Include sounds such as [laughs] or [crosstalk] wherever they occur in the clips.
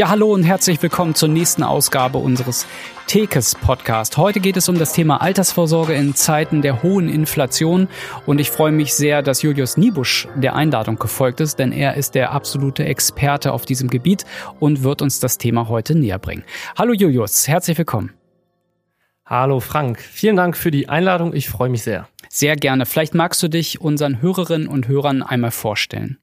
Ja, hallo und herzlich willkommen zur nächsten Ausgabe unseres Tekes Podcast. Heute geht es um das Thema Altersvorsorge in Zeiten der hohen Inflation und ich freue mich sehr, dass Julius Niebusch der Einladung gefolgt ist, denn er ist der absolute Experte auf diesem Gebiet und wird uns das Thema heute näher bringen. Hallo Julius, herzlich willkommen. Hallo Frank, vielen Dank für die Einladung, ich freue mich sehr. Sehr gerne. Vielleicht magst du dich unseren Hörerinnen und Hörern einmal vorstellen.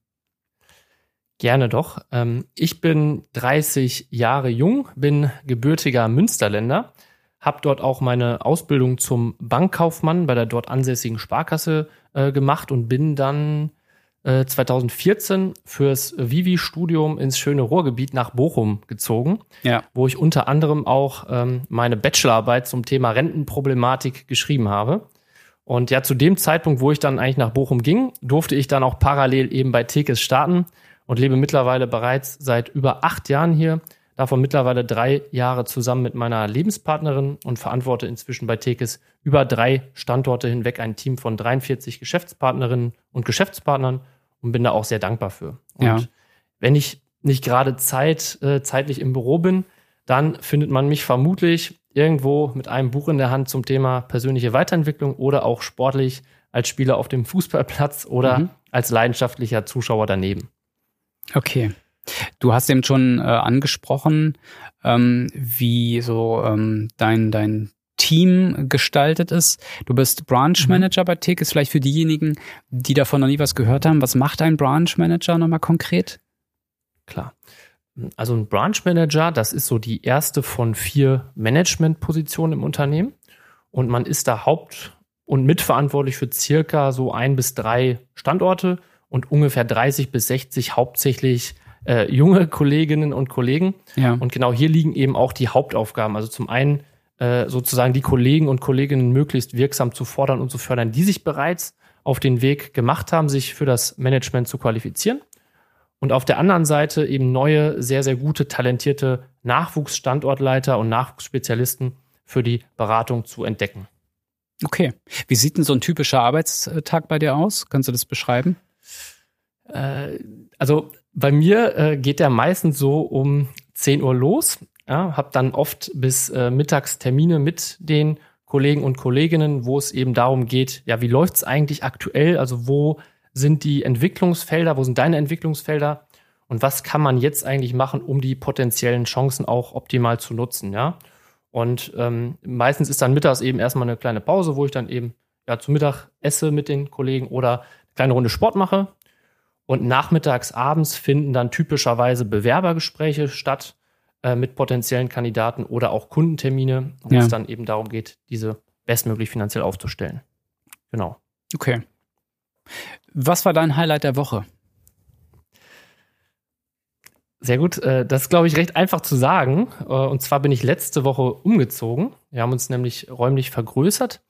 Gerne doch. Ähm, ich bin 30 Jahre jung, bin gebürtiger Münsterländer, habe dort auch meine Ausbildung zum Bankkaufmann bei der dort ansässigen Sparkasse äh, gemacht und bin dann 2014 äh, fürs Vivi-Studium ins schöne Ruhrgebiet nach Bochum gezogen, ja. wo ich unter anderem auch ähm, meine Bachelorarbeit zum Thema Rentenproblematik geschrieben habe. Und ja, zu dem Zeitpunkt, wo ich dann eigentlich nach Bochum ging, durfte ich dann auch parallel eben bei Tekes starten und lebe mittlerweile bereits seit über acht Jahren hier, davon mittlerweile drei Jahre zusammen mit meiner Lebenspartnerin und verantworte inzwischen bei Tekes über drei Standorte hinweg ein Team von 43 Geschäftspartnerinnen und Geschäftspartnern und bin da auch sehr dankbar für. Und ja. wenn ich nicht gerade Zeit, äh, zeitlich im Büro bin, dann findet man mich vermutlich irgendwo mit einem Buch in der Hand zum Thema persönliche Weiterentwicklung oder auch sportlich als Spieler auf dem Fußballplatz oder mhm. als leidenschaftlicher Zuschauer daneben. Okay. Du hast eben schon äh, angesprochen, ähm, wie so ähm, dein, dein Team gestaltet ist. Du bist Branch mhm. Manager mhm. bei Tickets. Vielleicht für diejenigen, die davon noch nie was gehört haben. Was macht ein Branch Manager nochmal konkret? Klar. Also ein Branch Manager, das ist so die erste von vier Managementpositionen im Unternehmen. Und man ist da haupt- und mitverantwortlich für circa so ein bis drei Standorte und ungefähr 30 bis 60 hauptsächlich äh, junge Kolleginnen und Kollegen. Ja. Und genau hier liegen eben auch die Hauptaufgaben. Also zum einen äh, sozusagen die Kollegen und Kolleginnen möglichst wirksam zu fordern und zu fördern, die sich bereits auf den Weg gemacht haben, sich für das Management zu qualifizieren. Und auf der anderen Seite eben neue, sehr, sehr gute, talentierte Nachwuchsstandortleiter und Nachwuchsspezialisten für die Beratung zu entdecken. Okay. Wie sieht denn so ein typischer Arbeitstag bei dir aus? Kannst du das beschreiben? Äh, also bei mir äh, geht der meistens so um 10 Uhr los. Ja, habe dann oft bis äh, mittags Termine mit den Kollegen und Kolleginnen, wo es eben darum geht, ja, wie läuft's eigentlich aktuell? Also wo sind die Entwicklungsfelder, wo sind deine Entwicklungsfelder und was kann man jetzt eigentlich machen, um die potenziellen Chancen auch optimal zu nutzen, ja? Und ähm, meistens ist dann mittags eben erstmal eine kleine Pause, wo ich dann eben ja zu Mittag esse mit den Kollegen oder eine kleine Runde Sport mache. Und nachmittags, abends finden dann typischerweise Bewerbergespräche statt äh, mit potenziellen Kandidaten oder auch Kundentermine, wo ja. es dann eben darum geht, diese bestmöglich finanziell aufzustellen. Genau. Okay. Was war dein Highlight der Woche? Sehr gut. Äh, das ist, glaube ich, recht einfach zu sagen. Äh, und zwar bin ich letzte Woche umgezogen. Wir haben uns nämlich räumlich vergrößert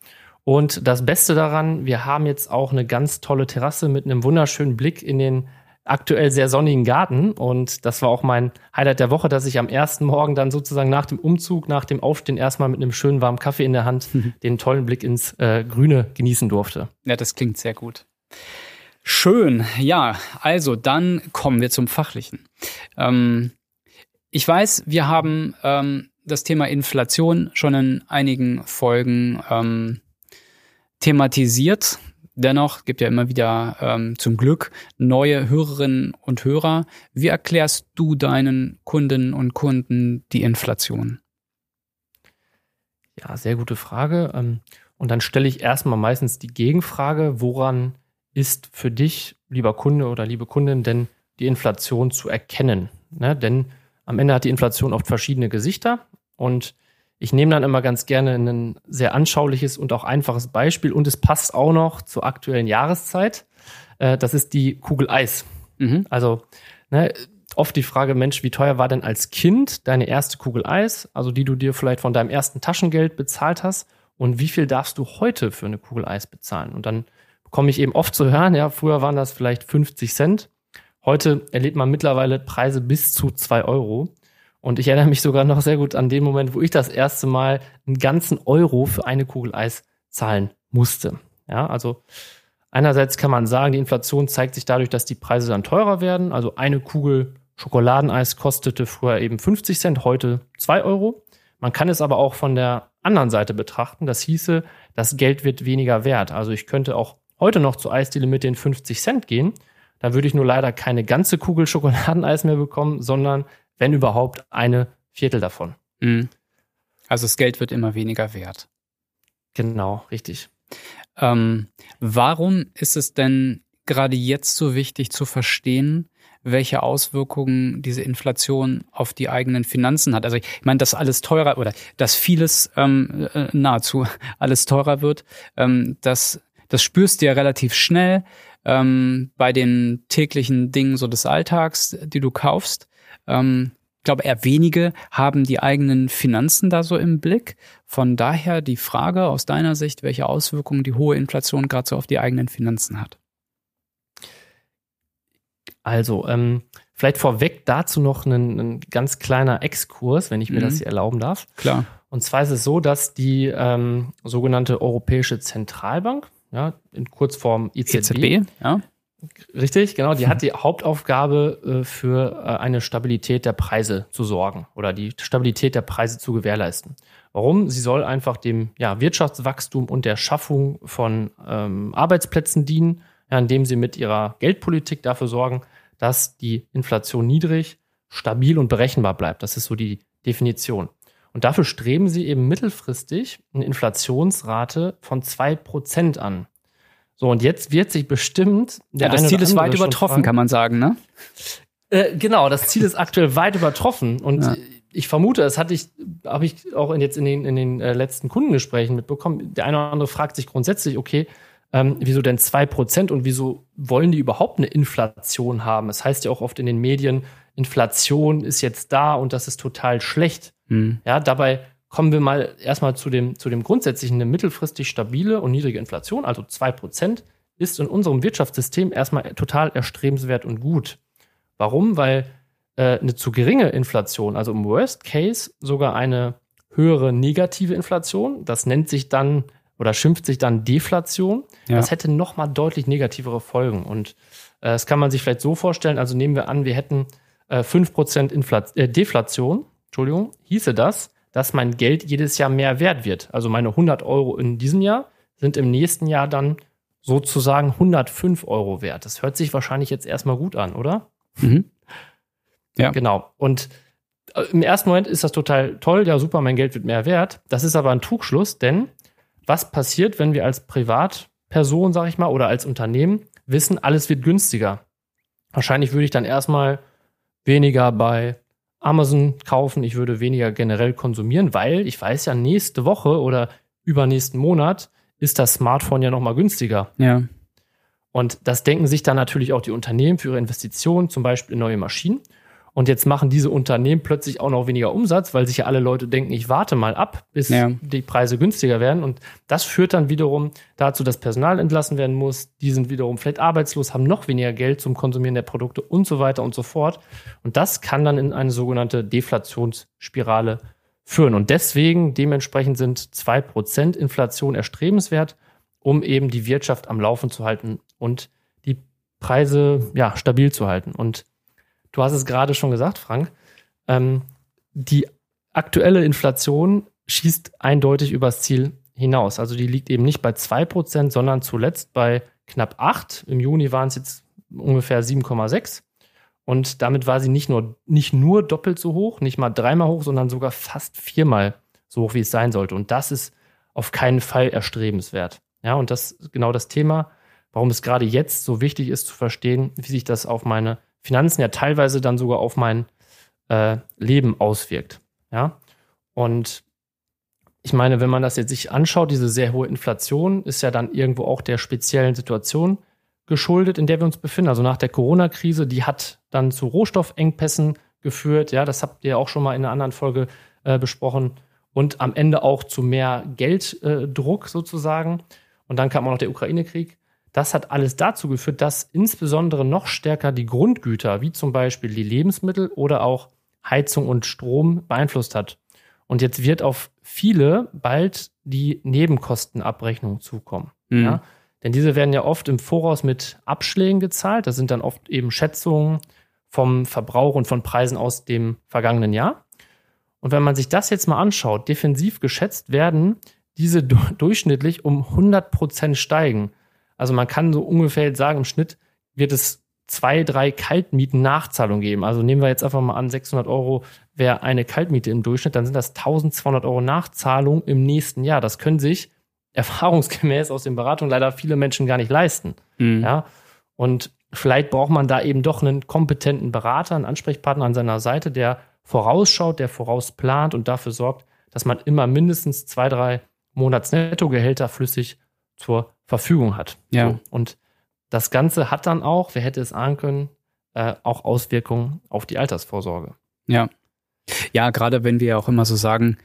und das Beste daran, wir haben jetzt auch eine ganz tolle Terrasse mit einem wunderschönen Blick in den aktuell sehr sonnigen Garten. Und das war auch mein Highlight der Woche, dass ich am ersten Morgen dann sozusagen nach dem Umzug, nach dem Aufstehen erstmal mit einem schönen warmen Kaffee in der Hand mhm. [laughs] den tollen Blick ins äh, Grüne genießen durfte. Ja, das klingt sehr gut. Schön. Ja, also dann kommen wir zum Fachlichen. Ähm, ich weiß, wir haben ähm, das Thema Inflation schon in einigen Folgen ähm, thematisiert. Dennoch gibt ja immer wieder ähm, zum Glück neue Hörerinnen und Hörer. Wie erklärst du deinen Kundinnen und Kunden die Inflation? Ja, sehr gute Frage. Ähm, und dann stelle ich erstmal meistens die Gegenfrage, woran ist für dich, lieber Kunde oder liebe Kundin, denn die Inflation zu erkennen? Ne? Denn am Ende hat die Inflation oft verschiedene Gesichter und ich nehme dann immer ganz gerne ein sehr anschauliches und auch einfaches Beispiel und es passt auch noch zur aktuellen Jahreszeit. Äh, das ist die Kugel Eis. Mhm. Also ne, oft die Frage, Mensch, wie teuer war denn als Kind deine erste Kugel Eis, also die du dir vielleicht von deinem ersten Taschengeld bezahlt hast und wie viel darfst du heute für eine Kugel Eis bezahlen? Und dann bekomme ich eben oft zu hören, ja, früher waren das vielleicht 50 Cent. Heute erlebt man mittlerweile Preise bis zu zwei Euro. Und ich erinnere mich sogar noch sehr gut an den Moment, wo ich das erste Mal einen ganzen Euro für eine Kugel Eis zahlen musste. Ja, also einerseits kann man sagen, die Inflation zeigt sich dadurch, dass die Preise dann teurer werden. Also eine Kugel Schokoladeneis kostete früher eben 50 Cent, heute 2 Euro. Man kann es aber auch von der anderen Seite betrachten. Das hieße, das Geld wird weniger wert. Also ich könnte auch heute noch zur Eisdiele mit den 50 Cent gehen. Da würde ich nur leider keine ganze Kugel Schokoladeneis mehr bekommen, sondern wenn überhaupt eine Viertel davon. Mhm. Also das Geld wird immer weniger wert. Genau, richtig. Ähm, warum ist es denn gerade jetzt so wichtig zu verstehen, welche Auswirkungen diese Inflation auf die eigenen Finanzen hat. Also ich meine, dass alles teurer oder dass vieles ähm, äh, nahezu [laughs] alles teurer wird, ähm, das, das spürst du ja relativ schnell ähm, bei den täglichen Dingen so des Alltags, die du kaufst. Ähm, ich glaube, eher wenige haben die eigenen Finanzen da so im Blick. Von daher die Frage aus deiner Sicht, welche Auswirkungen die hohe Inflation gerade so auf die eigenen Finanzen hat. Also, ähm, vielleicht vorweg dazu noch ein, ein, ganz kleiner Exkurs, wenn ich mir mhm. das hier erlauben darf. Klar. Und zwar ist es so, dass die ähm, sogenannte Europäische Zentralbank, ja, in Kurzform EZB, EZB ja. Richtig, genau. Die hat [laughs] die Hauptaufgabe, äh, für äh, eine Stabilität der Preise zu sorgen oder die Stabilität der Preise zu gewährleisten. Warum? Sie soll einfach dem ja, Wirtschaftswachstum und der Schaffung von ähm, Arbeitsplätzen dienen, ja, indem sie mit ihrer Geldpolitik dafür sorgen, dass die Inflation niedrig, stabil und berechenbar bleibt. Das ist so die Definition. Und dafür streben sie eben mittelfristig eine Inflationsrate von zwei Prozent an. So, und jetzt wird sich bestimmt. ja, das Ziel ist weit übertroffen, fragen, kann man sagen, ne? Äh, genau, das Ziel ist aktuell weit übertroffen. Und ja. ich vermute, das hatte ich, habe ich auch in, jetzt in den, in den äh, letzten Kundengesprächen mitbekommen. Der eine oder andere fragt sich grundsätzlich, okay, ähm, wieso denn zwei Prozent und wieso wollen die überhaupt eine Inflation haben? Es das heißt ja auch oft in den Medien, Inflation ist jetzt da und das ist total schlecht. Mhm. Ja, dabei kommen wir mal erstmal zu dem, zu dem grundsätzlichen, eine mittelfristig stabile und niedrige Inflation, also zwei Prozent, ist in unserem Wirtschaftssystem erstmal total erstrebenswert und gut. Warum? Weil äh, eine zu geringe Inflation, also im Worst Case sogar eine höhere negative Inflation, das nennt sich dann oder schimpft sich dann Deflation. Ja. Das hätte nochmal deutlich negativere Folgen. Und äh, das kann man sich vielleicht so vorstellen. Also nehmen wir an, wir hätten äh, 5% Infl äh, Deflation, Entschuldigung, hieße das, dass mein Geld jedes Jahr mehr wert wird. Also meine 100 Euro in diesem Jahr sind im nächsten Jahr dann sozusagen 105 Euro wert. Das hört sich wahrscheinlich jetzt erstmal gut an, oder? Mhm. Ja. Genau. Und äh, im ersten Moment ist das total toll. Ja, super, mein Geld wird mehr wert. Das ist aber ein Trugschluss, denn was passiert, wenn wir als Privatperson, sag ich mal, oder als Unternehmen wissen, alles wird günstiger. Wahrscheinlich würde ich dann erstmal weniger bei Amazon kaufen, ich würde weniger generell konsumieren, weil ich weiß ja, nächste Woche oder übernächsten Monat ist das Smartphone ja nochmal günstiger. Ja. Und das denken sich dann natürlich auch die Unternehmen für ihre Investitionen, zum Beispiel in neue Maschinen. Und jetzt machen diese Unternehmen plötzlich auch noch weniger Umsatz, weil sich ja alle Leute denken, ich warte mal ab, bis ja. die Preise günstiger werden. Und das führt dann wiederum dazu, dass Personal entlassen werden muss. Die sind wiederum vielleicht arbeitslos, haben noch weniger Geld zum Konsumieren der Produkte und so weiter und so fort. Und das kann dann in eine sogenannte Deflationsspirale führen. Und deswegen, dementsprechend sind zwei Prozent Inflation erstrebenswert, um eben die Wirtschaft am Laufen zu halten und die Preise ja, stabil zu halten. Und Du hast es gerade schon gesagt, Frank. Ähm, die aktuelle Inflation schießt eindeutig übers Ziel hinaus. Also die liegt eben nicht bei 2%, sondern zuletzt bei knapp 8. Im Juni waren es jetzt ungefähr 7,6. Und damit war sie nicht nur, nicht nur doppelt so hoch, nicht mal dreimal hoch, sondern sogar fast viermal so hoch, wie es sein sollte. Und das ist auf keinen Fall erstrebenswert. Ja, und das ist genau das Thema, warum es gerade jetzt so wichtig ist zu verstehen, wie sich das auf meine Finanzen ja teilweise dann sogar auf mein äh, Leben auswirkt. Ja. Und ich meine, wenn man das jetzt sich anschaut, diese sehr hohe Inflation ist ja dann irgendwo auch der speziellen Situation geschuldet, in der wir uns befinden. Also nach der Corona-Krise, die hat dann zu Rohstoffengpässen geführt. Ja, das habt ihr auch schon mal in einer anderen Folge äh, besprochen. Und am Ende auch zu mehr Gelddruck äh, sozusagen. Und dann kam auch noch der Ukraine-Krieg. Das hat alles dazu geführt, dass insbesondere noch stärker die Grundgüter, wie zum Beispiel die Lebensmittel oder auch Heizung und Strom, beeinflusst hat. Und jetzt wird auf viele bald die Nebenkostenabrechnung zukommen. Mhm. Ja? Denn diese werden ja oft im Voraus mit Abschlägen gezahlt. Das sind dann oft eben Schätzungen vom Verbrauch und von Preisen aus dem vergangenen Jahr. Und wenn man sich das jetzt mal anschaut, defensiv geschätzt werden diese durchschnittlich um 100 Prozent steigen. Also man kann so ungefähr sagen, im Schnitt wird es zwei, drei Kaltmieten-Nachzahlungen geben. Also nehmen wir jetzt einfach mal an, 600 Euro wäre eine Kaltmiete im Durchschnitt, dann sind das 1200 Euro Nachzahlung im nächsten Jahr. Das können sich [laughs] erfahrungsgemäß aus den Beratungen leider viele Menschen gar nicht leisten. Mhm. Ja. Und vielleicht braucht man da eben doch einen kompetenten Berater, einen Ansprechpartner an seiner Seite, der vorausschaut, der vorausplant und dafür sorgt, dass man immer mindestens zwei, drei Monatsnettogehälter flüssig zur Verfügung hat. Ja. So. Und das Ganze hat dann auch, wer hätte es ahnen können, äh, auch Auswirkungen auf die Altersvorsorge. Ja. Ja, gerade wenn wir auch immer so sagen,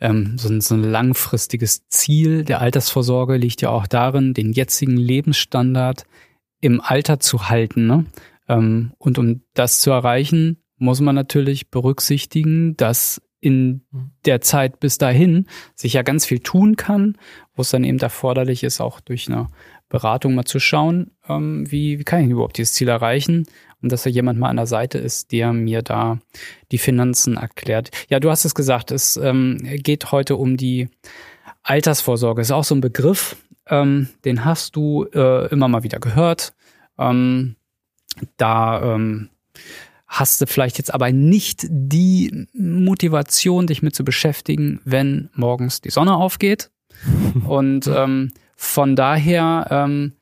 ähm, so, ein, so ein langfristiges Ziel der Altersvorsorge liegt ja auch darin, den jetzigen Lebensstandard im Alter zu halten. Ne? Ähm, und um das zu erreichen, muss man natürlich berücksichtigen, dass in mhm. der Zeit bis dahin sich ja ganz viel tun kann, wo es dann eben erforderlich ist, auch durch eine Beratung mal zu schauen, ähm, wie, wie kann ich überhaupt dieses Ziel erreichen und dass da jemand mal an der Seite ist, der mir da die Finanzen erklärt. Ja, du hast es gesagt, es ähm, geht heute um die Altersvorsorge. Ist auch so ein Begriff, ähm, den hast du äh, immer mal wieder gehört. Ähm, da ähm, hast du vielleicht jetzt aber nicht die Motivation, dich mit zu beschäftigen, wenn morgens die Sonne aufgeht. [laughs] Und ähm, von daher ähm,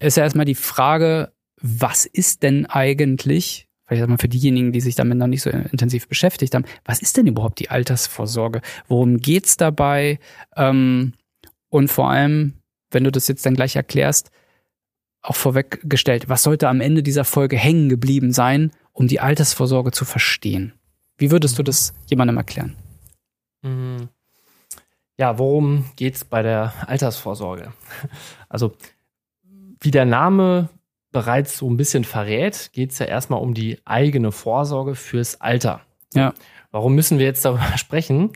ist ja erstmal die Frage, was ist denn eigentlich, vielleicht erstmal für diejenigen, die sich damit noch nicht so intensiv beschäftigt haben, was ist denn überhaupt die Altersvorsorge? Worum geht's dabei? Ähm, und vor allem, wenn du das jetzt dann gleich erklärst, auch vorweggestellt, was sollte am Ende dieser Folge hängen geblieben sein, um die Altersvorsorge zu verstehen? Wie würdest du das jemandem erklären? Mhm. Ja, worum geht es bei der Altersvorsorge? Also, wie der Name bereits so ein bisschen verrät, geht es ja erstmal um die eigene Vorsorge fürs Alter. Ja. Warum müssen wir jetzt darüber [laughs] sprechen?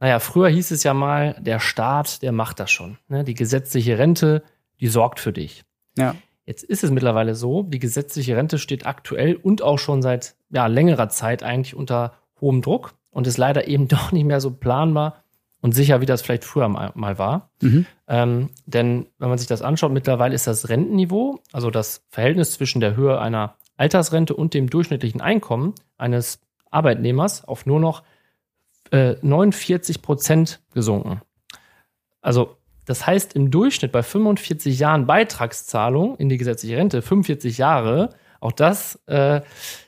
Naja, früher hieß es ja mal, der Staat, der macht das schon. Ne? Die gesetzliche Rente, die sorgt für dich. Ja. Jetzt ist es mittlerweile so, die gesetzliche Rente steht aktuell und auch schon seit ja, längerer Zeit eigentlich unter hohem Druck und ist leider eben [laughs] doch nicht mehr so planbar und sicher, wie das vielleicht früher mal war. Mhm. Ähm, denn wenn man sich das anschaut, mittlerweile ist das Rentenniveau, also das Verhältnis zwischen der Höhe einer Altersrente und dem durchschnittlichen Einkommen eines Arbeitnehmers auf nur noch äh, 49 Prozent gesunken. Also das heißt, im Durchschnitt bei 45 Jahren Beitragszahlung in die gesetzliche Rente, 45 Jahre, auch das äh,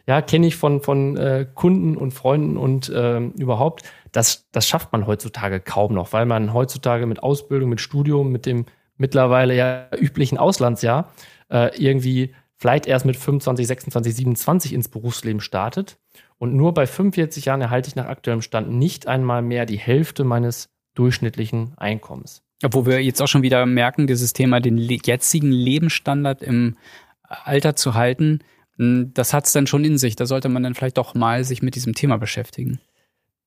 ja, kenne ich von, von äh, Kunden und Freunden und äh, überhaupt, das, das schafft man heutzutage kaum noch, weil man heutzutage mit Ausbildung, mit Studium, mit dem mittlerweile ja üblichen Auslandsjahr äh, irgendwie vielleicht erst mit 25, 26, 27 ins Berufsleben startet. Und nur bei 45 Jahren erhalte ich nach aktuellem Stand nicht einmal mehr die Hälfte meines durchschnittlichen Einkommens. Wo wir jetzt auch schon wieder merken, dieses Thema, den jetzigen Lebensstandard im Alter zu halten, das hat es dann schon in sich. Da sollte man dann vielleicht doch mal sich mit diesem Thema beschäftigen.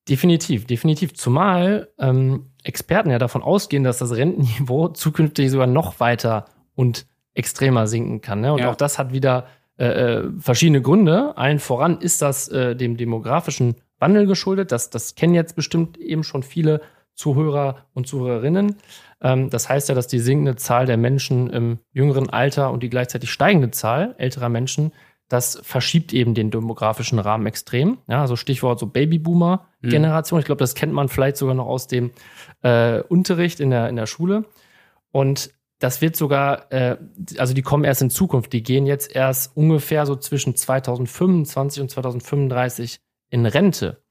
Definitiv, definitiv. Zumal ähm, Experten ja davon ausgehen, dass das Rentenniveau [laughs] zukünftig sogar noch weiter und extremer sinken kann. Ne? Und ja. auch das hat wieder äh, äh, verschiedene Gründe. Allen voran ist das äh, dem demografischen Wandel geschuldet. Das, das kennen jetzt bestimmt eben schon viele Zuhörer und Zuhörerinnen. Ähm, das heißt ja, dass die sinkende Zahl der Menschen im jüngeren Alter und die gleichzeitig steigende Zahl älterer Menschen, das verschiebt eben den demografischen Rahmen extrem. Ja, also Stichwort so Babyboomer-Generation. Mhm. Ich glaube, das kennt man vielleicht sogar noch aus dem äh, Unterricht in der, in der Schule. Und das wird sogar, äh, also die kommen erst in Zukunft. Die gehen jetzt erst ungefähr so zwischen 2025 und 2035 in Rente.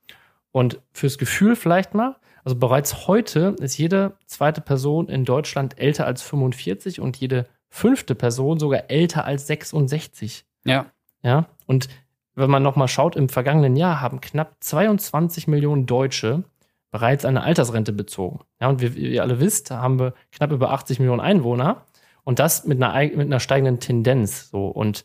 Und fürs Gefühl vielleicht mal, also bereits heute ist jede zweite Person in Deutschland älter als 45 und jede fünfte Person sogar älter als 66. Ja. Ja. Und wenn man nochmal schaut, im vergangenen Jahr haben knapp 22 Millionen Deutsche bereits eine Altersrente bezogen. Ja, und wie, ihr alle wisst, haben wir knapp über 80 Millionen Einwohner und das mit einer, mit einer steigenden Tendenz. So. Und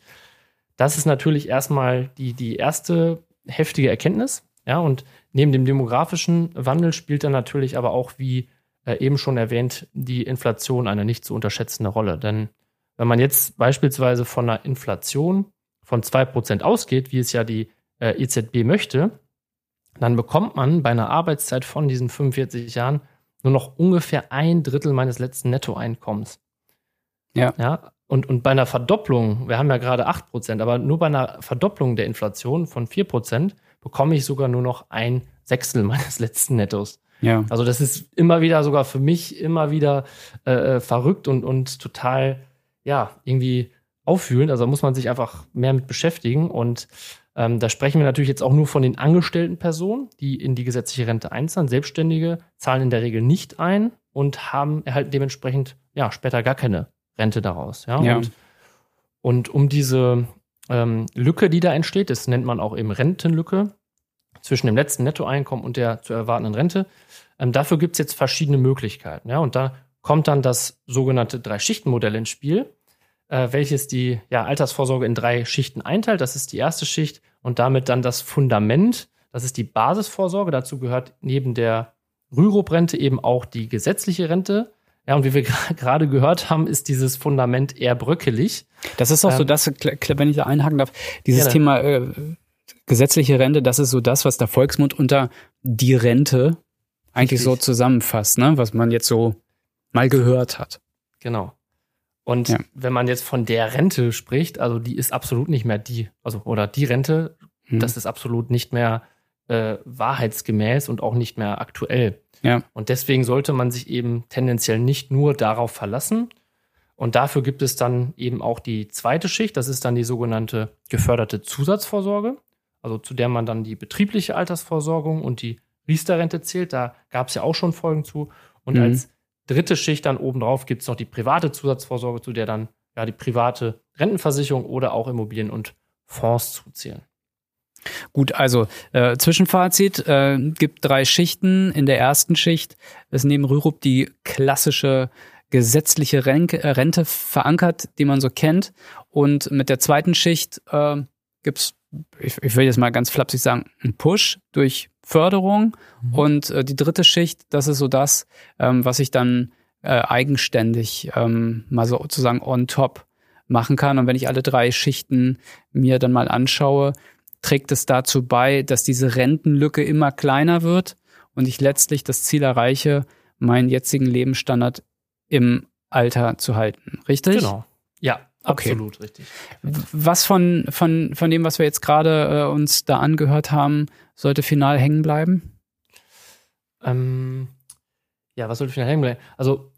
das ist natürlich erstmal die, die erste heftige Erkenntnis. Ja, und neben dem demografischen Wandel spielt dann natürlich aber auch, wie äh, eben schon erwähnt, die Inflation eine nicht zu unterschätzende Rolle. Denn wenn man jetzt beispielsweise von einer Inflation von 2% ausgeht, wie es ja die äh, EZB möchte, dann bekommt man bei einer Arbeitszeit von diesen 45 Jahren nur noch ungefähr ein Drittel meines letzten Nettoeinkommens. Ja. ja und, und bei einer Verdopplung, wir haben ja gerade 8%, aber nur bei einer Verdopplung der Inflation von 4% bekomme ich sogar nur noch ein Sechstel [laughs] meines letzten Nettos. Ja. Also das ist immer wieder sogar für mich immer wieder äh, äh verrückt und, und total, ja, irgendwie auffühlend. Also muss man sich einfach mehr mit beschäftigen. Und ähm, da sprechen wir natürlich jetzt auch nur von den angestellten Personen, die in die gesetzliche Rente einzahlen. Selbstständige zahlen in der Regel nicht ein und haben erhalten dementsprechend ja später gar keine Rente daraus. Ja. Ja. Und, und um diese ähm, Lücke, die da entsteht, das nennt man auch eben Rentenlücke zwischen dem letzten Nettoeinkommen und der zu erwartenden Rente. Ähm, dafür gibt es jetzt verschiedene Möglichkeiten. Ja. Und da kommt dann das sogenannte Drei-Schichten-Modell ins Spiel äh, welches die ja, Altersvorsorge in drei Schichten einteilt. Das ist die erste Schicht und damit dann das Fundament. Das ist die Basisvorsorge. Dazu gehört neben der Rürup-Rente eben auch die gesetzliche Rente. Ja, und wie wir [laughs] gerade gehört haben, ist dieses Fundament eher bröckelig. Das ist auch ähm, so das, wenn ich da einhaken darf, dieses gerne. Thema äh, gesetzliche Rente, das ist so das, was der Volksmund unter die Rente eigentlich Richtig. so zusammenfasst, ne? was man jetzt so mal gehört hat. Genau. Und ja. wenn man jetzt von der Rente spricht, also die ist absolut nicht mehr die, also oder die Rente, hm. das ist absolut nicht mehr äh, wahrheitsgemäß und auch nicht mehr aktuell. Ja. Und deswegen sollte man sich eben tendenziell nicht nur darauf verlassen. Und dafür gibt es dann eben auch die zweite Schicht, das ist dann die sogenannte geförderte Zusatzvorsorge, also zu der man dann die betriebliche Altersvorsorgung und die Riester-Rente zählt. Da gab es ja auch schon Folgen zu. Und mhm. als dritte Schicht dann obendrauf gibt es noch die private Zusatzvorsorge, zu der dann ja die private Rentenversicherung oder auch Immobilien und Fonds zuzählen. Gut, also äh, Zwischenfazit, äh, gibt drei Schichten. In der ersten Schicht ist neben Rürup die klassische gesetzliche Rente, äh, Rente verankert, die man so kennt. Und mit der zweiten Schicht äh, gibt ich, ich will jetzt mal ganz flapsig sagen, einen Push durch Förderung. Mhm. Und äh, die dritte Schicht, das ist so das, ähm, was ich dann äh, eigenständig ähm, mal sozusagen on top machen kann. Und wenn ich alle drei Schichten mir dann mal anschaue, trägt es dazu bei, dass diese Rentenlücke immer kleiner wird und ich letztlich das Ziel erreiche, meinen jetzigen Lebensstandard im Alter zu halten. Richtig? Genau. Ja, okay. absolut richtig. Was von, von, von dem, was wir jetzt gerade äh, uns da angehört haben, sollte final hängen bleiben? Ähm, ja, was sollte final hängen bleiben? Also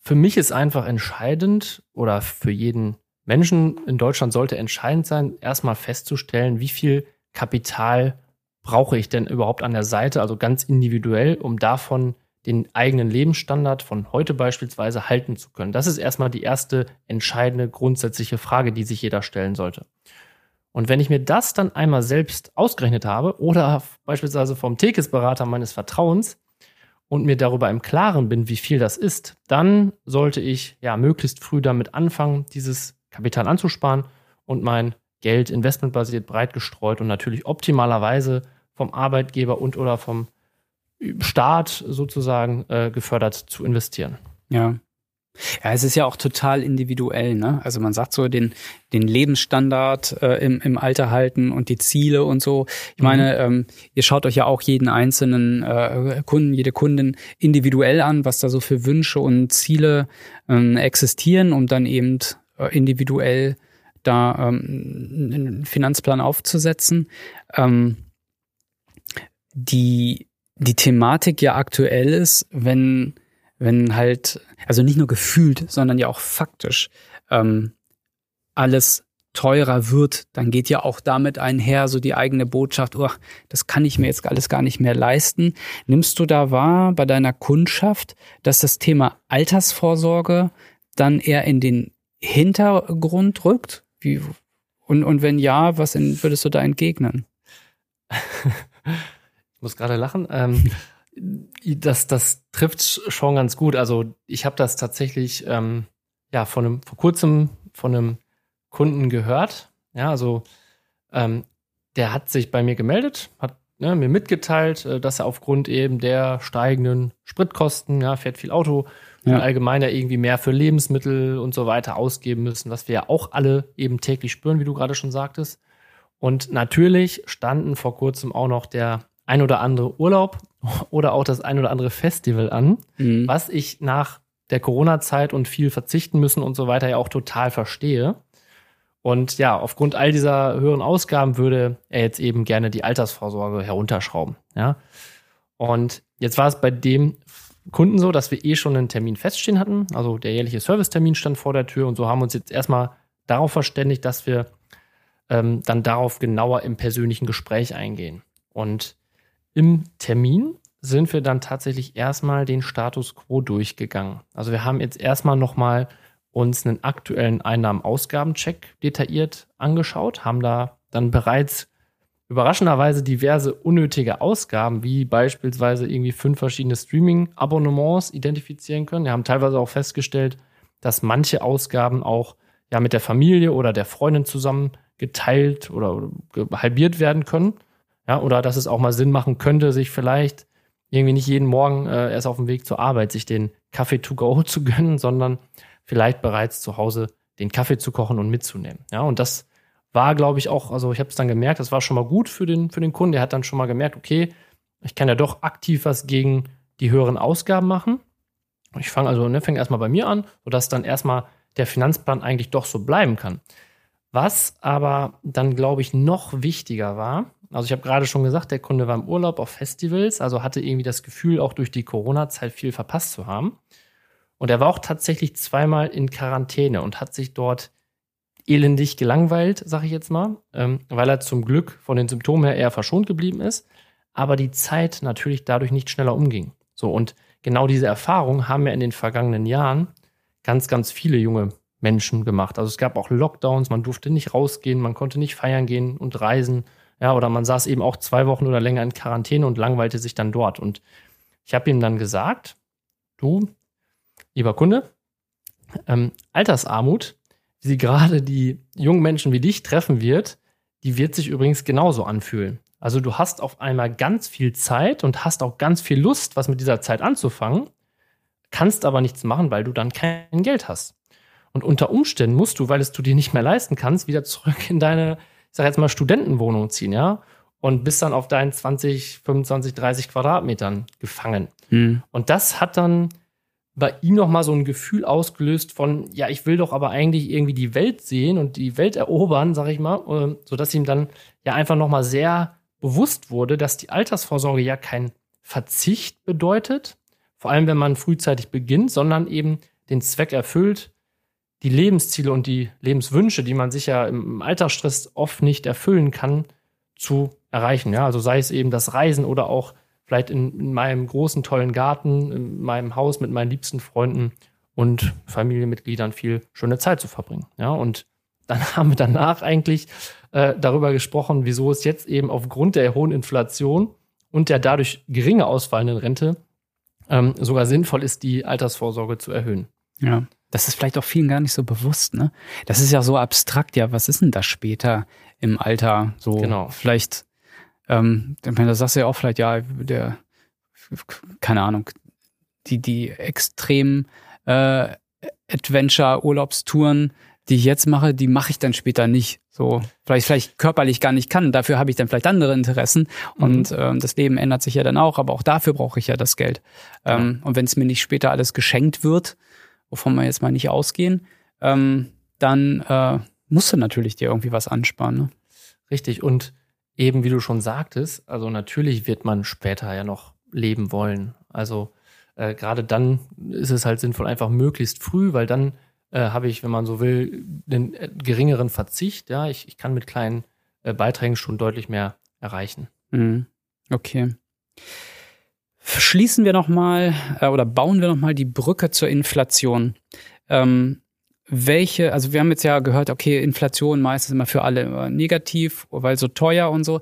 für mich ist einfach entscheidend oder für jeden Menschen in Deutschland sollte entscheidend sein, erstmal festzustellen, wie viel Kapital brauche ich denn überhaupt an der Seite, also ganz individuell, um davon den eigenen Lebensstandard von heute beispielsweise halten zu können. Das ist erstmal die erste entscheidende grundsätzliche Frage, die sich jeder stellen sollte. Und wenn ich mir das dann einmal selbst ausgerechnet habe oder beispielsweise vom Tekesberater meines Vertrauens und mir darüber im Klaren bin, wie viel das ist, dann sollte ich ja möglichst früh damit anfangen, dieses Kapital anzusparen und mein Geld investmentbasiert breit gestreut und natürlich optimalerweise vom Arbeitgeber und oder vom Staat sozusagen äh, gefördert zu investieren. Ja. Ja, es ist ja auch total individuell, ne? Also man sagt so, den, den Lebensstandard äh, im, im Alter halten und die Ziele und so. Ich mhm. meine, ähm, ihr schaut euch ja auch jeden einzelnen äh, Kunden, jede Kundin individuell an, was da so für Wünsche und Ziele ähm, existieren, um dann eben individuell da ähm, einen Finanzplan aufzusetzen. Ähm, die, die Thematik ja aktuell ist, wenn wenn halt, also nicht nur gefühlt, sondern ja auch faktisch ähm, alles teurer wird, dann geht ja auch damit einher so die eigene Botschaft, oh, das kann ich mir jetzt alles gar nicht mehr leisten. Nimmst du da wahr bei deiner Kundschaft, dass das Thema Altersvorsorge dann eher in den Hintergrund rückt? Wie, und, und wenn ja, was in, würdest du da entgegnen? ich [laughs] muss gerade lachen. Ähm, das, das trifft schon ganz gut. Also ich habe das tatsächlich ähm, ja von einem, vor kurzem von einem Kunden gehört. Ja, also ähm, der hat sich bei mir gemeldet, hat ne, mir mitgeteilt, äh, dass er aufgrund eben der steigenden Spritkosten, ja, fährt viel Auto ja. allgemein ja irgendwie mehr für Lebensmittel und so weiter ausgeben müssen, was wir ja auch alle eben täglich spüren, wie du gerade schon sagtest. Und natürlich standen vor kurzem auch noch der ein oder andere Urlaub [laughs] oder auch das ein oder andere Festival an, mhm. was ich nach der Corona-Zeit und viel verzichten müssen und so weiter ja auch total verstehe. Und ja, aufgrund all dieser höheren Ausgaben würde er jetzt eben gerne die Altersvorsorge herunterschrauben. Ja. Und jetzt war es bei dem Kunden so, dass wir eh schon einen Termin feststehen hatten. Also der jährliche Servicetermin stand vor der Tür und so haben wir uns jetzt erstmal darauf verständigt, dass wir ähm, dann darauf genauer im persönlichen Gespräch eingehen. Und im Termin sind wir dann tatsächlich erstmal den Status quo durchgegangen. Also wir haben jetzt erstmal nochmal uns einen aktuellen Einnahmen-Ausgaben-Check detailliert angeschaut, haben da dann bereits überraschenderweise diverse unnötige Ausgaben, wie beispielsweise irgendwie fünf verschiedene Streaming-Abonnements identifizieren können. Wir haben teilweise auch festgestellt, dass manche Ausgaben auch ja mit der Familie oder der Freundin zusammen geteilt oder halbiert werden können. Ja, oder dass es auch mal Sinn machen könnte, sich vielleicht irgendwie nicht jeden Morgen äh, erst auf dem Weg zur Arbeit sich den Kaffee to go [laughs] zu gönnen, sondern vielleicht bereits zu Hause den Kaffee zu kochen und mitzunehmen. Ja, und das war, glaube ich, auch, also ich habe es dann gemerkt, das war schon mal gut für den, für den Kunden. Der hat dann schon mal gemerkt, okay, ich kann ja doch aktiv was gegen die höheren Ausgaben machen. Ich fange also, ne, fange erstmal bei mir an, sodass dann erstmal der Finanzplan eigentlich doch so bleiben kann. Was aber dann, glaube ich, noch wichtiger war, also ich habe gerade schon gesagt, der Kunde war im Urlaub auf Festivals, also hatte irgendwie das Gefühl, auch durch die Corona-Zeit viel verpasst zu haben. Und er war auch tatsächlich zweimal in Quarantäne und hat sich dort elendig gelangweilt, sag ich jetzt mal, ähm, weil er zum Glück von den Symptomen her eher verschont geblieben ist, aber die Zeit natürlich dadurch nicht schneller umging. So, und genau diese Erfahrung haben ja in den vergangenen Jahren ganz, ganz viele junge Menschen gemacht. Also es gab auch Lockdowns, man durfte nicht rausgehen, man konnte nicht feiern gehen und reisen. Ja, oder man saß eben auch zwei Wochen oder länger in Quarantäne und langweilte sich dann dort. Und ich habe ihm dann gesagt, du, lieber Kunde, ähm, Altersarmut, sie gerade die jungen Menschen wie dich treffen wird, die wird sich übrigens genauso anfühlen. Also du hast auf einmal ganz viel Zeit und hast auch ganz viel Lust, was mit dieser Zeit anzufangen, kannst aber nichts machen, weil du dann kein Geld hast. Und unter Umständen musst du, weil es du dir nicht mehr leisten kannst, wieder zurück in deine, ich sag jetzt mal, Studentenwohnung ziehen, ja? Und bist dann auf deinen 20, 25, 30 Quadratmetern gefangen. Mhm. Und das hat dann bei ihm noch mal so ein Gefühl ausgelöst von, ja, ich will doch aber eigentlich irgendwie die Welt sehen und die Welt erobern, sag ich mal, äh, so dass ihm dann ja einfach noch mal sehr bewusst wurde, dass die Altersvorsorge ja kein Verzicht bedeutet, vor allem wenn man frühzeitig beginnt, sondern eben den Zweck erfüllt, die Lebensziele und die Lebenswünsche, die man sich ja im Alltagsstress oft nicht erfüllen kann, zu erreichen. Ja, also sei es eben das Reisen oder auch vielleicht in, in meinem großen, tollen Garten, in meinem Haus mit meinen liebsten Freunden und Familienmitgliedern viel schöne Zeit zu verbringen. Ja, und dann [laughs] haben wir danach eigentlich äh, darüber gesprochen, wieso es jetzt eben aufgrund der hohen Inflation und der dadurch geringe ausfallenden Rente ähm, sogar sinnvoll ist, die Altersvorsorge zu erhöhen. Ja, das ist vielleicht auch vielen gar nicht so bewusst, ne? Das ist ja so abstrakt, ja, was ist denn das später im Alter? So genau. vielleicht ähm, ich meine, da sagst du ja auch vielleicht, ja, der, keine Ahnung, die, die extrem äh, Adventure-Urlaubstouren, die ich jetzt mache, die mache ich dann später nicht. So, vielleicht, vielleicht körperlich gar nicht kann. Dafür habe ich dann vielleicht andere Interessen. Und mhm. ähm, das Leben ändert sich ja dann auch, aber auch dafür brauche ich ja das Geld. Ähm, ja. Und wenn es mir nicht später alles geschenkt wird, wovon wir jetzt mal nicht ausgehen, ähm, dann äh, musst du natürlich dir irgendwie was ansparen. Ne? Richtig. Und eben wie du schon sagtest, also natürlich wird man später ja noch leben wollen. Also äh, gerade dann ist es halt sinnvoll, einfach möglichst früh, weil dann äh, habe ich, wenn man so will, den äh, geringeren Verzicht. Ja, ich, ich kann mit kleinen äh, Beiträgen schon deutlich mehr erreichen. Mhm. Okay. Schließen wir nochmal äh, oder bauen wir nochmal die Brücke zur Inflation. Ähm, welche, also wir haben jetzt ja gehört, okay, Inflation meistens immer für alle negativ, weil so teuer und so.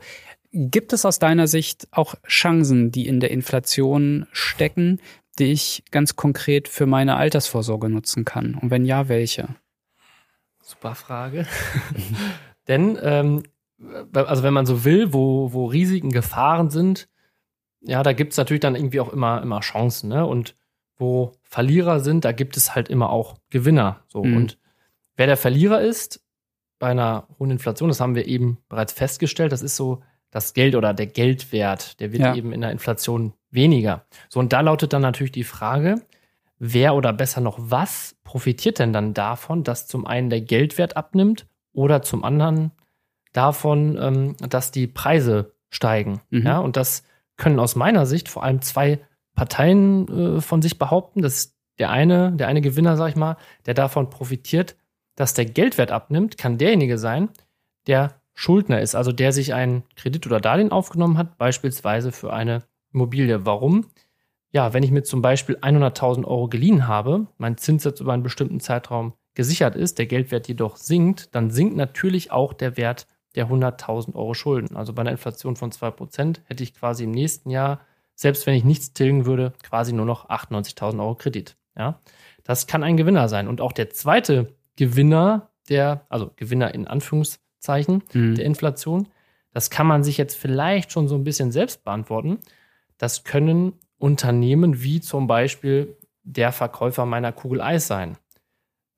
Gibt es aus deiner Sicht auch Chancen, die in der Inflation stecken, die ich ganz konkret für meine Altersvorsorge nutzen kann? Und wenn ja, welche? Super Frage. [laughs] Denn, ähm, also wenn man so will, wo, wo Risiken, Gefahren sind, ja, da gibt es natürlich dann irgendwie auch immer, immer Chancen. Ne? Und wo Verlierer sind, da gibt es halt immer auch Gewinner. So. Mhm. Und wer der Verlierer ist bei einer hohen Inflation, das haben wir eben bereits festgestellt, das ist so das Geld oder der Geldwert, der wird Ja. eben in der Inflation weniger. So, und da lautet dann natürlich die Frage, wer oder besser noch was profitiert denn dann davon, dass zum einen der Geldwert abnimmt oder zum anderen davon, ähm, dass die Preise steigen. Mhm. Ja, und das können aus meiner Sicht vor allem zwei Parteien äh, von sich behaupten. Das ist der eine, der eine Gewinner, sag ich mal, der davon profitiert, dass der Geldwert abnimmt, kann derjenige sein, der Schuldner ist, also der sich einen Kredit oder Darlehen aufgenommen hat, beispielsweise für eine Immobilie. Warum? Ja, wenn ich mir zum Beispiel 100.000 Euro geliehen habe, mein Zinssatz über einen bestimmten Zeitraum gesichert ist, der Geldwert jedoch sinkt, dann sinkt natürlich auch der Wert der 100.000 Euro Schulden. Also bei einer Inflation von 2% hätte ich quasi im nächsten Jahr, selbst wenn ich nichts tilgen würde, quasi nur noch 98.000 Euro Kredit. Ja, das kann ein Gewinner sein. Und auch der zweite Gewinner, der, also Gewinner in Anführungszeichen, Mhm. der Inflation, das kann man sich jetzt vielleicht schon so ein bisschen selbst beantworten. Das können Unternehmen wie zum Beispiel der Verkäufer meiner Kugel Eis sein.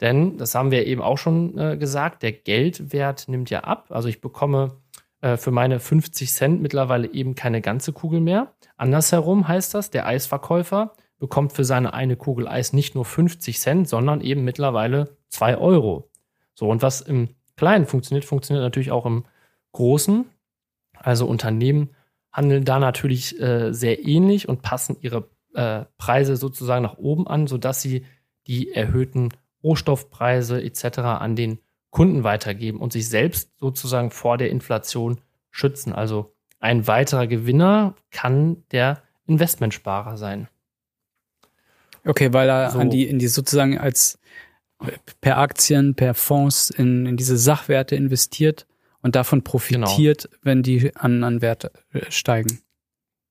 Denn, das haben wir eben auch schon äh, gesagt, der Geldwert nimmt ja ab. Also ich bekomme äh, für meine 50 Cent mittlerweile eben keine ganze Kugel mehr. Andersherum heißt das, der Eisverkäufer bekommt für seine eine Kugel Eis nicht nur 50 Cent, sondern eben mittlerweile 2 Euro. So, und was im Kleinen funktioniert, funktioniert natürlich auch im Großen. Also Unternehmen handeln da natürlich äh, sehr ähnlich und passen ihre äh, Preise sozusagen nach oben an, sodass sie die erhöhten Rohstoffpreise etc. an den Kunden weitergeben und sich selbst sozusagen vor der Inflation schützen. Also ein weiterer Gewinner kann der Investmentsparer sein. Okay, weil er So. an die, in die sozusagen als per Aktien, per Fonds in, in diese Sachwerte investiert und davon profitiert, wenn die an, an Werte äh, steigen.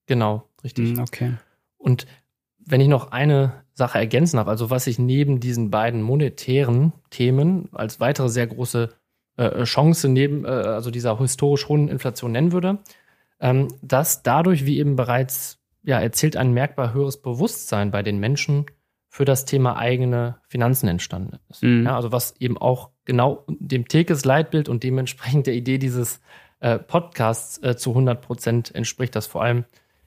Genau, richtig. Mhm, okay. Und wenn ich noch eine Sache ergänzen darf, also was ich neben diesen beiden monetären Themen als weitere sehr große äh, Chance neben äh, also dieser historisch hohen Inflation nennen würde, ähm, dass dadurch, wie eben bereits ja, erzählt, ein merkbar höheres Bewusstsein bei den Menschen für das Thema eigene Finanzen entstanden ist. Mhm. Ja, also was eben auch genau dem Tekes Leitbild und dementsprechend der Idee dieses äh, Podcasts äh, zu 100 Prozent entspricht, dass vor allem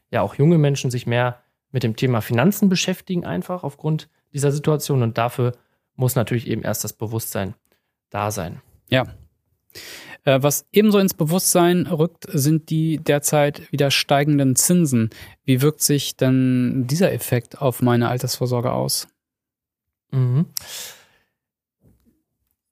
ja auch junge Menschen sich mehr mit dem Thema Finanzen beschäftigen, einfach aufgrund dieser Situation. Und dafür muss natürlich eben erst das Bewusstsein da sein. Ja. Äh, was ebenso ins Bewusstsein rückt, sind die derzeit wieder steigenden Zinsen. Wie wirkt sich denn dieser Effekt auf meine Altersvorsorge aus? Mhm.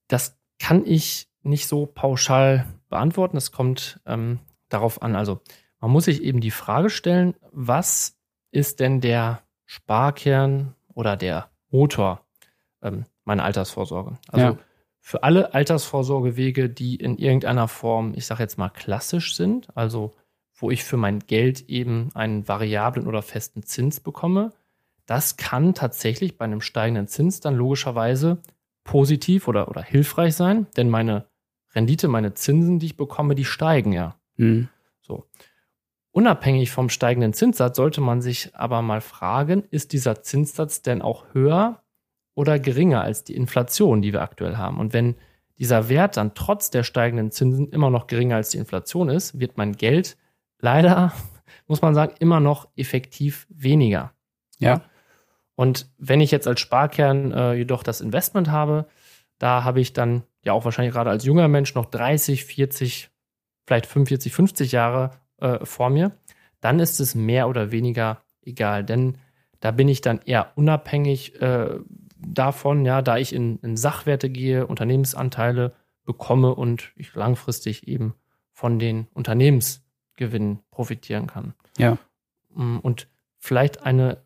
Das kann ich nicht so pauschal beantworten. Es kommt ähm, darauf an. Also man muss sich eben die Frage stellen, was ist denn der Sparkern oder der Motor ähm, meiner Altersvorsorge? Also Ja. Für alle Altersvorsorgewege, die in irgendeiner Form, ich sage jetzt mal klassisch sind, also wo ich für mein Geld eben einen variablen oder festen Zins bekomme, das kann tatsächlich bei einem steigenden Zins dann logischerweise positiv oder, oder hilfreich sein, denn meine Rendite, meine Zinsen, die ich bekomme, die steigen ja. Hm. So. Unabhängig vom steigenden Zinssatz sollte man sich aber mal fragen, ist dieser Zinssatz denn auch höher oder geringer als die Inflation, die wir aktuell haben? Und wenn dieser Wert dann trotz der steigenden Zinsen immer noch geringer als die Inflation ist, wird mein Geld leider, [laughs] muss man sagen, immer noch effektiv weniger. Ja. Und wenn ich jetzt als Sparkern äh, jedoch das Investment habe, da habe ich dann ja auch wahrscheinlich gerade als junger Mensch noch 30, 40, vielleicht 45, 50 Jahre äh, vor mir, dann ist es mehr oder weniger egal. Denn da bin ich dann eher unabhängig äh, davon, ja, da ich in, in Sachwerte gehe, Unternehmensanteile bekomme und ich langfristig eben von den Unternehmensgewinnen profitieren kann. Ja. Mm, Und vielleicht eine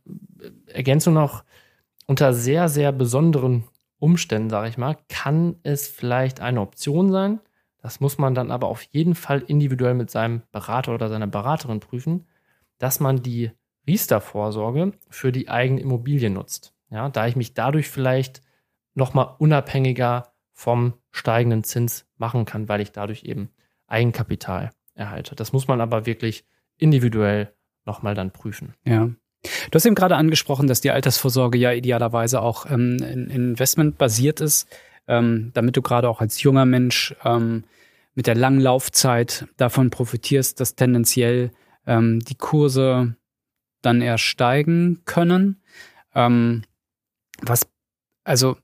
Ergänzung noch, unter sehr, sehr besonderen Umständen, sage ich mal, kann es vielleicht eine Option sein. Das muss man dann aber auf jeden Fall individuell mit seinem Berater oder seiner Beraterin prüfen, dass man die Riester-Vorsorge für die eigene Immobilie nutzt. Ja, da ich mich dadurch vielleicht nochmal unabhängiger vom steigenden Zins machen kann, weil ich dadurch eben Eigenkapital erhalte. Das muss man aber wirklich individuell nochmal dann prüfen. Ja. Du hast eben gerade angesprochen, dass die Altersvorsorge ja idealerweise auch ähm, investmentbasiert ist, ähm, damit du gerade auch als junger Mensch ähm, mit der langen Laufzeit davon profitierst, dass tendenziell ähm, die Kurse dann eher steigen können. Ähm, was, also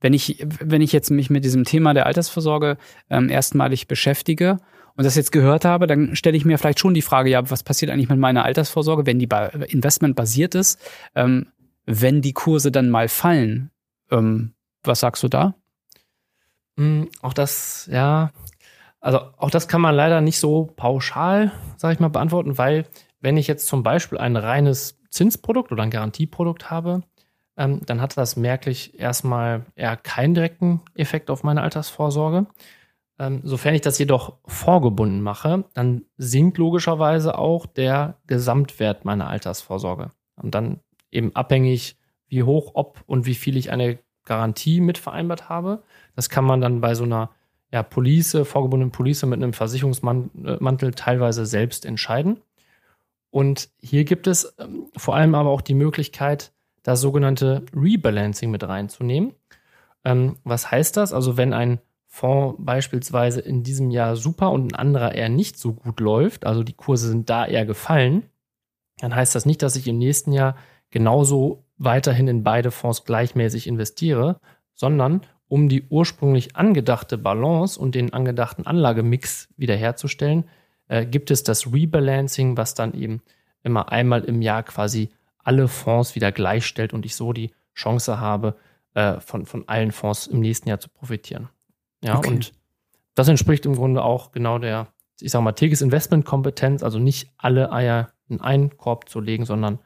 wenn ich, wenn ich jetzt mich mit diesem Thema der Altersvorsorge ähm, erstmalig beschäftige und das jetzt gehört habe, dann stelle ich mir vielleicht schon die Frage, ja, was passiert eigentlich mit meiner Altersvorsorge, wenn die Investment basiert ist, ähm, wenn die Kurse dann mal fallen? Ähm, was sagst du da? Hm, auch das, ja, also auch das kann man leider nicht so pauschal, sage ich mal, beantworten, weil wenn ich jetzt zum Beispiel ein reines Zinsprodukt oder ein Garantieprodukt habe, ähm, dann hat das merklich erstmal eher keinen direkten Effekt auf meine Altersvorsorge. Ähm, sofern ich das jedoch vorgebunden mache, dann sinkt logischerweise auch der Gesamtwert meiner Altersvorsorge. Und dann eben abhängig, wie hoch, ob und wie viel ich eine Garantie mit vereinbart habe. Das kann man dann bei so einer ja, Police, vorgebundenen Police mit einem Versicherungsmantel teilweise selbst entscheiden. Und hier gibt es ähm, vor allem aber auch die Möglichkeit, das sogenannte Rebalancing mit reinzunehmen. Ähm, was heißt das? Also wenn ein Fonds beispielsweise in diesem Jahr super und ein anderer eher nicht so gut läuft, also die Kurse sind da eher gefallen, dann heißt das nicht, dass ich im nächsten Jahr genauso weiterhin in beide Fonds gleichmäßig investiere, sondern um die ursprünglich angedachte Balance und den angedachten Anlagemix wiederherzustellen, äh, gibt es das Rebalancing, was dann eben immer einmal im Jahr quasi alle Fonds wieder gleichstellt und ich so die Chance habe, äh, von, von allen Fonds im nächsten Jahr zu profitieren. Ja, okay. und das entspricht im Grunde auch genau der, ich sage mal, Tegis Investmentkompetenz, also nicht alle Eier in einen Korb zu legen, sondern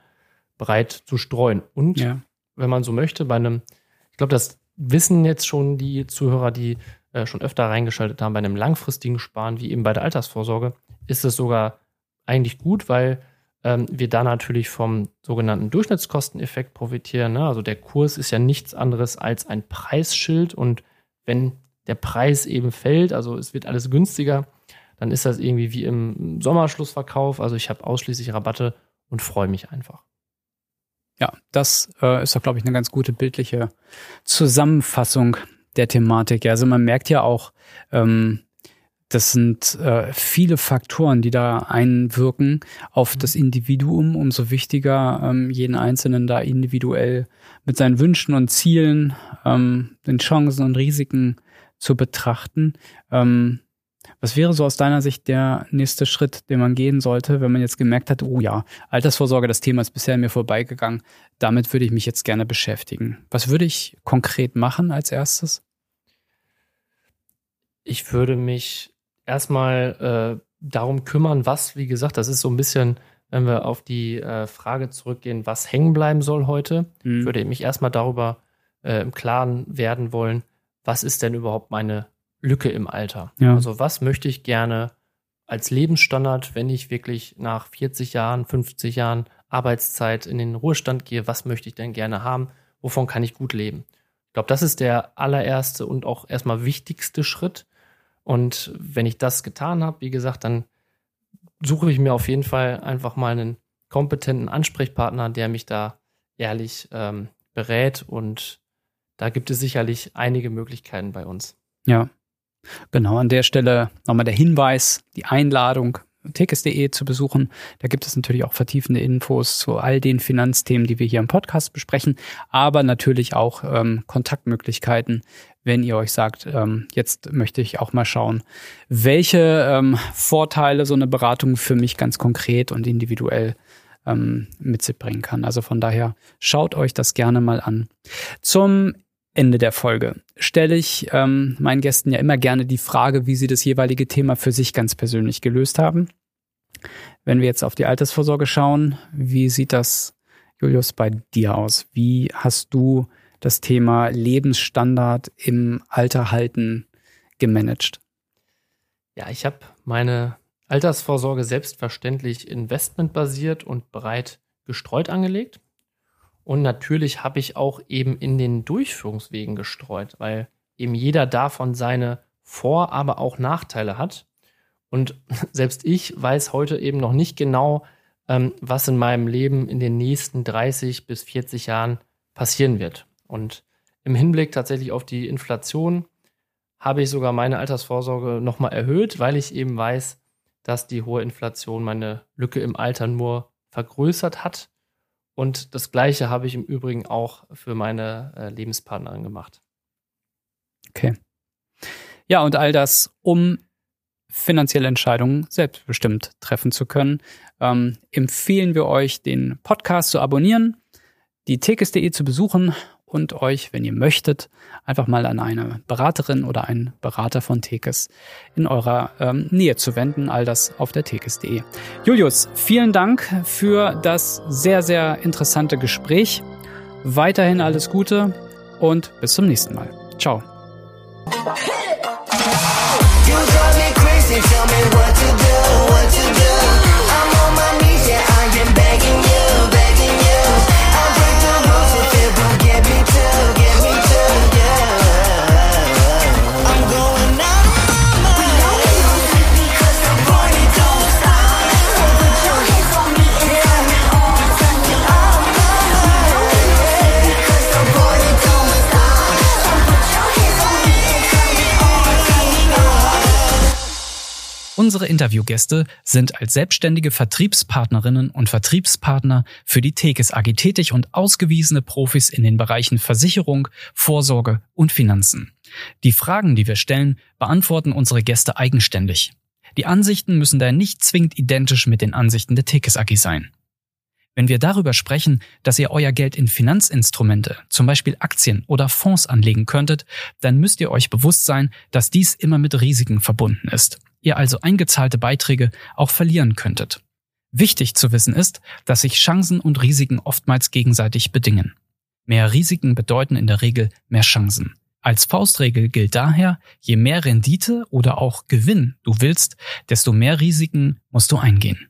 breit zu streuen. Und ja. wenn man so möchte, bei einem, ich glaube, das wissen jetzt schon die Zuhörer, die äh, schon öfter reingeschaltet haben, bei einem langfristigen Sparen, wie eben bei der Altersvorsorge, ist es sogar eigentlich gut, weil ähm, wir da natürlich vom sogenannten Durchschnittskosteneffekt profitieren. Ne? Also der Kurs ist ja nichts anderes als ein Preisschild und wenn der Preis eben fällt, also es wird alles günstiger, dann ist das irgendwie wie im Sommerschlussverkauf. Also ich habe ausschließlich Rabatte und freue mich einfach. Ja, das äh, ist doch, glaube ich, eine ganz gute bildliche Zusammenfassung der Thematik. Also man merkt ja auch, ähm, das sind äh, viele Faktoren, die da einwirken auf mhm. das Individuum. Umso wichtiger, ähm, jeden Einzelnen da individuell mit seinen Wünschen und Zielen, ähm, den Chancen und Risiken zu betrachten. Ähm, was wäre so aus deiner Sicht der nächste Schritt, den man gehen sollte, wenn man jetzt gemerkt hat, oh ja, Altersvorsorge, das Thema ist bisher mir vorbeigegangen, damit würde ich mich jetzt gerne beschäftigen. Was würde ich konkret machen als erstes? Ich würde mich erstmal äh, darum kümmern, was, wie gesagt, das ist so ein bisschen, wenn wir auf die äh, Frage zurückgehen, was hängen bleiben soll heute, mhm. würde ich mich erstmal darüber äh, im Klaren werden wollen, was ist denn überhaupt meine Lücke im Alter? Ja. Also was möchte ich gerne als Lebensstandard, wenn ich wirklich nach 40 Jahren, 50 Jahren Arbeitszeit in den Ruhestand gehe, was möchte ich denn gerne haben? Wovon kann ich gut leben? Ich glaube, das ist der allererste und auch erstmal wichtigste Schritt. Und wenn ich das getan habe, wie gesagt, dann suche ich mir auf jeden Fall einfach mal einen kompetenten Ansprechpartner, der mich da ehrlich ähm, berät und da gibt es sicherlich einige Möglichkeiten bei uns. Ja, genau. An der Stelle nochmal der Hinweis, die Einladung, tekes.de zu besuchen. Da gibt es natürlich auch vertiefende Infos zu all den Finanzthemen, die wir hier im Podcast besprechen, aber natürlich auch ähm, Kontaktmöglichkeiten, wenn ihr euch sagt, ähm, jetzt möchte ich auch mal schauen, welche ähm, Vorteile so eine Beratung für mich ganz konkret und individuell ähm, mit sich bringen kann. Also von daher schaut euch das gerne mal an. Zum Ende der Folge stelle ich ähm, meinen Gästen ja immer gerne die Frage, wie sie das jeweilige Thema für sich ganz persönlich gelöst haben. Wenn wir jetzt auf die Altersvorsorge schauen, wie sieht das, Julius, bei dir aus? Wie hast du das Thema Lebensstandard im Alter halten gemanagt? Ja, ich habe meine Altersvorsorge selbstverständlich investmentbasiert und breit gestreut angelegt. Und natürlich habe ich auch eben in den Durchführungswegen gestreut, weil eben jeder davon seine Vor-, aber auch Nachteile hat. Und [laughs] selbst ich weiß heute eben noch nicht genau, ähm, was in meinem Leben in den nächsten 30 bis 40 Jahren passieren wird. Und im Hinblick tatsächlich auf die Inflation habe ich sogar meine Altersvorsorge nochmal erhöht, weil ich eben weiß, dass die hohe Inflation meine Lücke im Alter nur vergrößert hat. Und das Gleiche habe ich im Übrigen auch für meine äh, Lebenspartnerin gemacht. Okay. Ja, und all das, um finanzielle Entscheidungen selbstbestimmt treffen zu können, ähm, empfehlen wir euch, den Podcast zu abonnieren, die tekes.de zu besuchen und euch, wenn ihr möchtet, einfach mal an eine Beraterin oder einen Berater von Tekes in eurer ähm, Nähe zu wenden. All das auf der tekes.de. Julius, vielen Dank für das sehr, sehr interessante Gespräch. Weiterhin alles Gute und bis zum nächsten Mal. Ciao. Unsere Interviewgäste sind als selbstständige Vertriebspartnerinnen und Vertriebspartner für die Tekes AG tätig und ausgewiesene Profis in den Bereichen Versicherung, Vorsorge und Finanzen. Die Fragen, die wir stellen, beantworten unsere Gäste eigenständig. Die Ansichten müssen daher nicht zwingend identisch mit den Ansichten der Tekes AG sein. Wenn wir darüber sprechen, dass ihr euer Geld in Finanzinstrumente, zum Beispiel Aktien oder Fonds anlegen könntet, dann müsst ihr euch bewusst sein, dass dies immer mit Risiken verbunden ist ihr also eingezahlte Beiträge auch verlieren könntet. Wichtig zu wissen ist, dass sich Chancen und Risiken oftmals gegenseitig bedingen. Mehr Risiken bedeuten in der Regel mehr Chancen. Als Faustregel gilt daher, je mehr Rendite oder auch Gewinn du willst, desto mehr Risiken musst du eingehen.